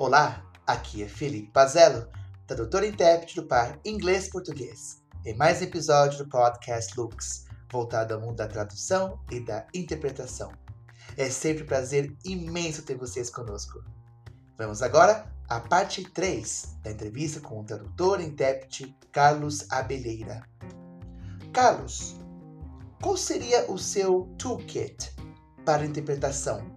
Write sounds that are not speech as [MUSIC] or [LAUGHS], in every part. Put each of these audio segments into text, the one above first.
Olá, aqui é Felipe Pazello, tradutor e intérprete do par inglês-português, em mais um episódio do podcast Lux, voltado ao mundo da tradução e da interpretação. É sempre um prazer imenso ter vocês conosco. Vamos agora à parte 3 da entrevista com o tradutor e intérprete Carlos Abelheira. Carlos, qual seria o seu toolkit para interpretação?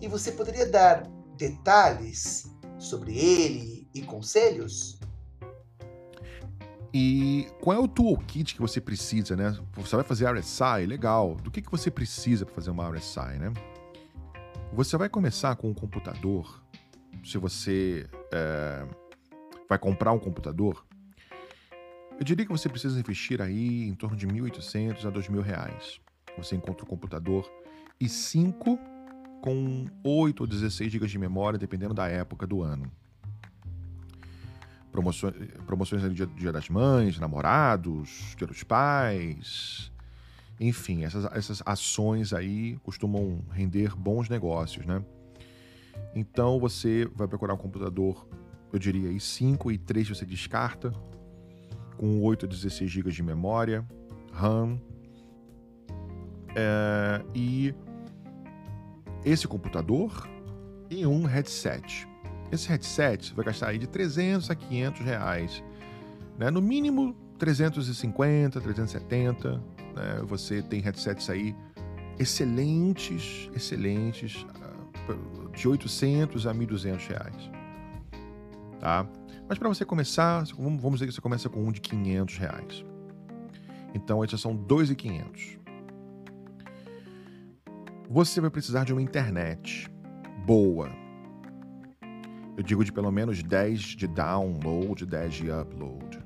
E você poderia dar detalhes sobre ele e conselhos? E qual é o toolkit que você precisa, né? Você vai fazer RSI, legal. Do que, que você precisa para fazer uma RSI, né? Você vai começar com um computador. Se você é, vai comprar um computador, eu diria que você precisa investir aí em torno de 1.800 a 2.000 reais. Você encontra o computador e cinco com 8 ou 16 GB de memória, dependendo da época do ano. Promoções, promoções no dia, dia das mães, namorados, dia dos pais. Enfim, essas, essas ações aí costumam render bons negócios, né? Então você vai procurar um computador, eu diria aí 5 e 3 você descarta, com 8 a 16 GB de memória, RAM. É, e esse computador e um headset. Esse headset vai gastar aí de 300 a 500 reais. Né? No mínimo 350, 370. Né? Você tem headsets aí excelentes, excelentes, ah, de 800 a 1.200 reais. Tá? Mas para você começar, vamos dizer que você começa com um de 500 reais. Então, esses são 2.500 você vai precisar de uma internet boa. Eu digo de pelo menos 10 de download, 10 de upload,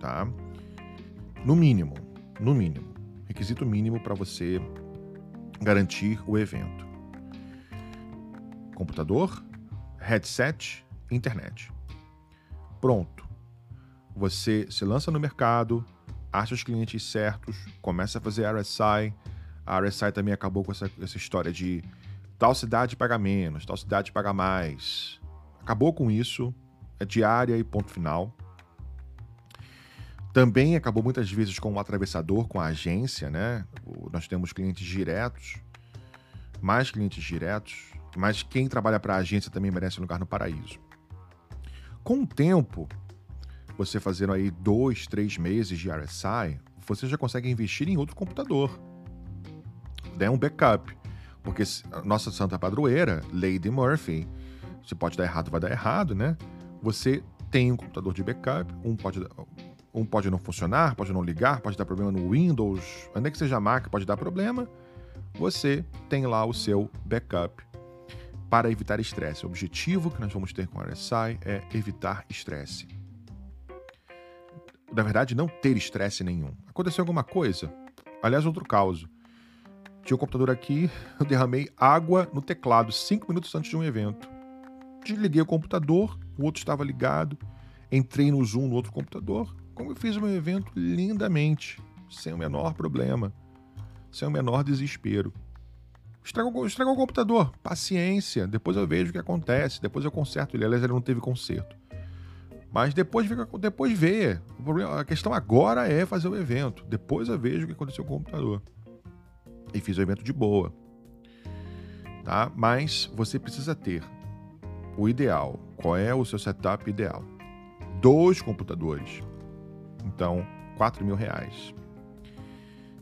tá? No mínimo, no mínimo. Requisito mínimo para você garantir o evento. Computador, headset, internet. Pronto. Você se lança no mercado, acha os clientes certos, começa a fazer RSI, a RSI também acabou com essa, essa história de tal cidade paga menos, tal cidade paga mais. Acabou com isso, é diária e ponto final. Também acabou muitas vezes com o atravessador, com a agência, né? Nós temos clientes diretos, mais clientes diretos, mas quem trabalha para a agência também merece um lugar no paraíso. Com o tempo, você fazendo aí dois, três meses de RSI, você já consegue investir em outro computador der um backup. Porque nossa santa padroeira, Lady Murphy, se pode dar errado, vai dar errado, né? Você tem um computador de backup, um pode, um pode não funcionar, pode não ligar, pode dar problema no Windows, é que seja Mac, pode dar problema. Você tem lá o seu backup para evitar estresse. O objetivo que nós vamos ter com o RSI é evitar estresse. Na verdade, não ter estresse nenhum. Aconteceu alguma coisa? Aliás, outro caso. Tinha um computador aqui, [LAUGHS] eu derramei água no teclado cinco minutos antes de um evento. Desliguei o computador, o outro estava ligado, entrei no Zoom no outro computador, como eu fiz o meu evento lindamente, sem o menor problema, sem o menor desespero. Estragou, estragou o computador, paciência, depois eu vejo o que acontece, depois eu conserto ele. Aliás, ele não teve conserto. Mas depois, depois vê. A questão agora é fazer o evento. Depois eu vejo o que aconteceu com o computador e fiz o evento de boa. Tá? Mas você precisa ter o ideal. Qual é o seu setup ideal? Dois computadores. Então, 4 mil reais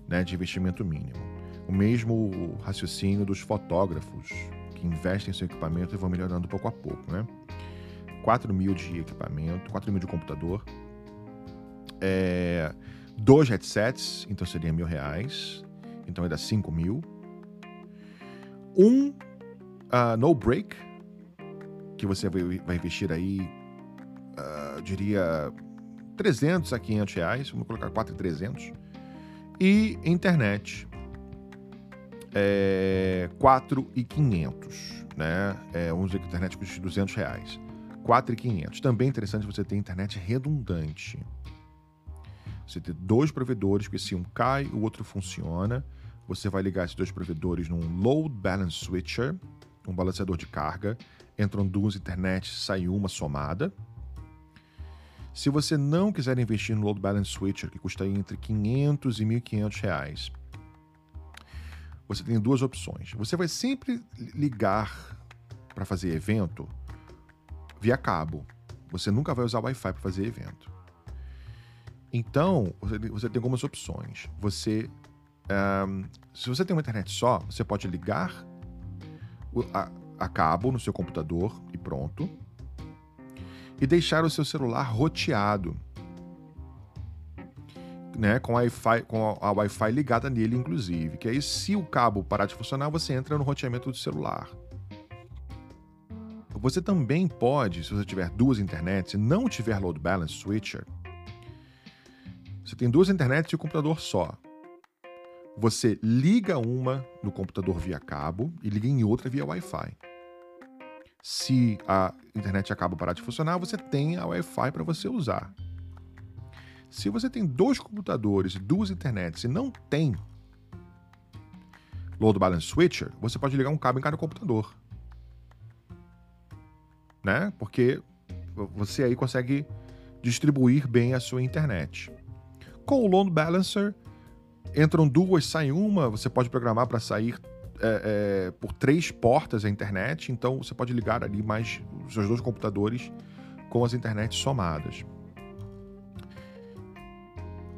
né, de investimento mínimo. O mesmo raciocínio dos fotógrafos que investem em seu equipamento e vão melhorando pouco a pouco. Né? 4 mil de equipamento, 4 mil de computador. É, dois headsets, então seria mil reais então dá 5 mil. Um uh, no break, que você vai, investir aí, uh, diria 300 a 500 reais, vamos colocar 4,300. E internet, é 4,500, né? É, vamos dizer que a internet custa 200 reais. 4,500. Também é interessante você ter internet redundante. Você ter dois provedores, porque se um cai, o outro funciona. Você vai ligar esses dois provedores num load balance switcher, um balanceador de carga, entram duas internets, sai uma somada. Se você não quiser investir no Load Balance Switcher, que custa entre 500 e 1.500 reais, você tem duas opções. Você vai sempre ligar para fazer evento via cabo. Você nunca vai usar Wi-Fi para fazer evento. Então, você, tem algumas opções. Você, um, se você tem uma internet só, você pode ligar a, a cabo no seu computador e pronto. E deixar o seu celular roteado. Né, com, a Wi-Fi, com a Wi-Fi ligada nele, inclusive. Que aí, se o cabo parar de funcionar, você entra no roteamento do celular. Você também pode, se você tiver duas internets e não tiver load balance switcher, você tem duas internets e um computador só. Você liga uma no computador via cabo e liga em outra via Wi-Fi. Se a internet acaba parar de funcionar, você tem a Wi-Fi para você usar. Se você tem dois computadores e duas internets e não tem load balance switcher, você pode ligar um cabo em cada computador. Né? Porque você aí consegue distribuir bem a sua internet. Com o load balancer, entram duas, sai uma, você pode programar para sair é, é, por três portas a internet, então você pode ligar ali mais os seus dois computadores com as internets somadas.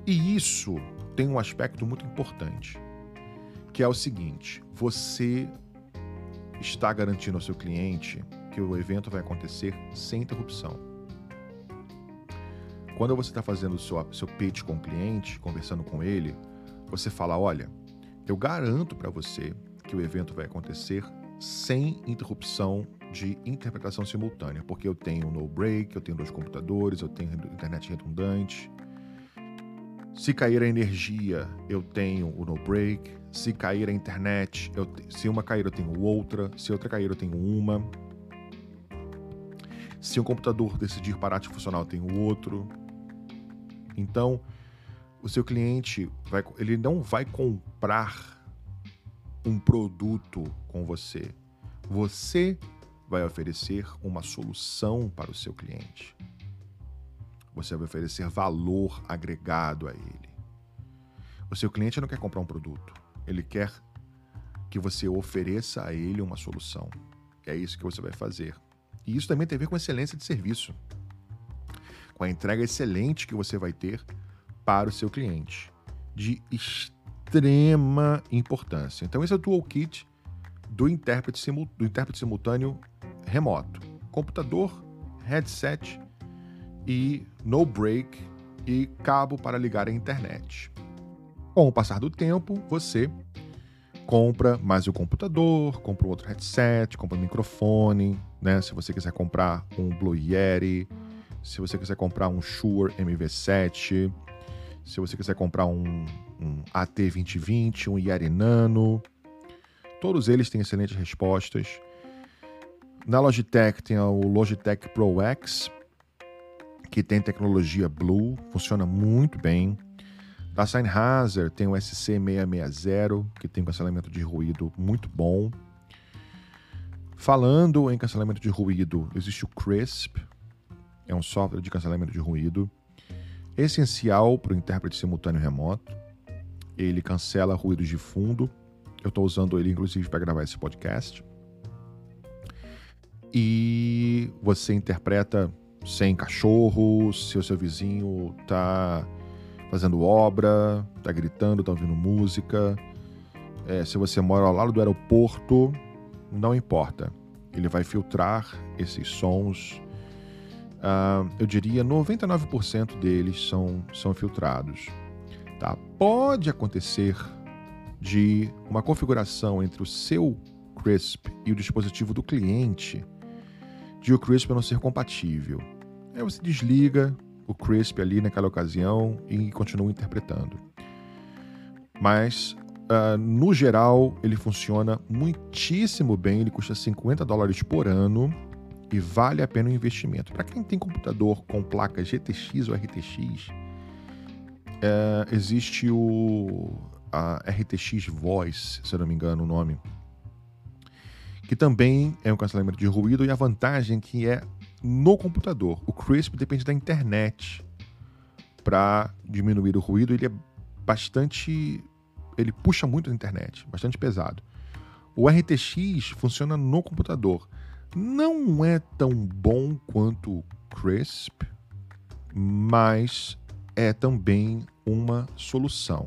E isso tem um aspecto muito importante, que é o seguinte: você está garantindo ao seu cliente que o evento vai acontecer sem interrupção. Quando você está fazendo o seu, seu pitch com o cliente, conversando com ele, você fala: olha, eu garanto para você que o evento vai acontecer sem interrupção de interpretação simultânea, porque eu tenho no break, eu tenho dois computadores, eu tenho internet redundante. Se cair a energia, eu tenho o no break. Se cair a internet, eu se uma cair, eu tenho outra. Se outra cair, eu tenho uma. Se um computador decidir parar de funcionar, eu tenho outro. Então, o seu cliente vai, ele não vai comprar um produto com você. Você vai oferecer uma solução para o seu cliente. Você vai oferecer valor agregado a ele. O seu cliente não quer comprar um produto, ele quer que você ofereça a ele uma solução. É isso que você vai fazer. E isso também tem a ver com excelência de serviço, com a entrega excelente que você vai ter para o seu cliente, de extrema importância. Então, esse é o toolkit do intérprete, do intérprete simultâneo remoto: computador, headset e no break e cabo para ligar à internet. Com o passar do tempo, você compra mais o computador, compra outro headset, compra um microfone, né? Se você quiser comprar um Blue Yeti, se você quiser comprar um Shure MV7, se você quiser comprar um, um AT2020, um Yari Nano, todos eles têm excelentes respostas. Na Logitech tem o Logitech Pro X, que tem tecnologia Blue, funciona muito bem. Da Sennheiser tem o SC660, que tem cancelamento de ruído muito bom. Falando em cancelamento de ruído, existe o Crisp, é um software de cancelamento de ruído essencial para o intérprete simultâneo remoto. Ele cancela ruídos de fundo. Eu estou usando ele, inclusive, para gravar esse podcast. E você interpreta sem cachorro, se o seu vizinho está fazendo obra, está gritando, está ouvindo música. É, se você mora ao lado do aeroporto, não importa. Ele vai filtrar esses sons uh, eu diria 99% deles são, são filtrados. Tá? Pode acontecer de uma configuração entre o seu Crisp e o dispositivo do cliente de o Crisp não ser compatível. Aí você desliga o Crisp ali naquela ocasião e continua interpretando. Mas, uh, no geral, ele funciona muitíssimo bem. Ele custa 50 dólares por ano e vale a pena o investimento. Para quem tem computador com placa GTX ou RTX, é, existe o a RTX Voice, se eu não me engano o nome, que também é um cancelamento de ruído e a vantagem que é no computador. O Crisp depende da internet para diminuir o ruído, ele é bastante ele puxa muito a internet, bastante pesado. O RTX funciona no computador. Não é tão bom quanto Crisp, mas é também uma solução.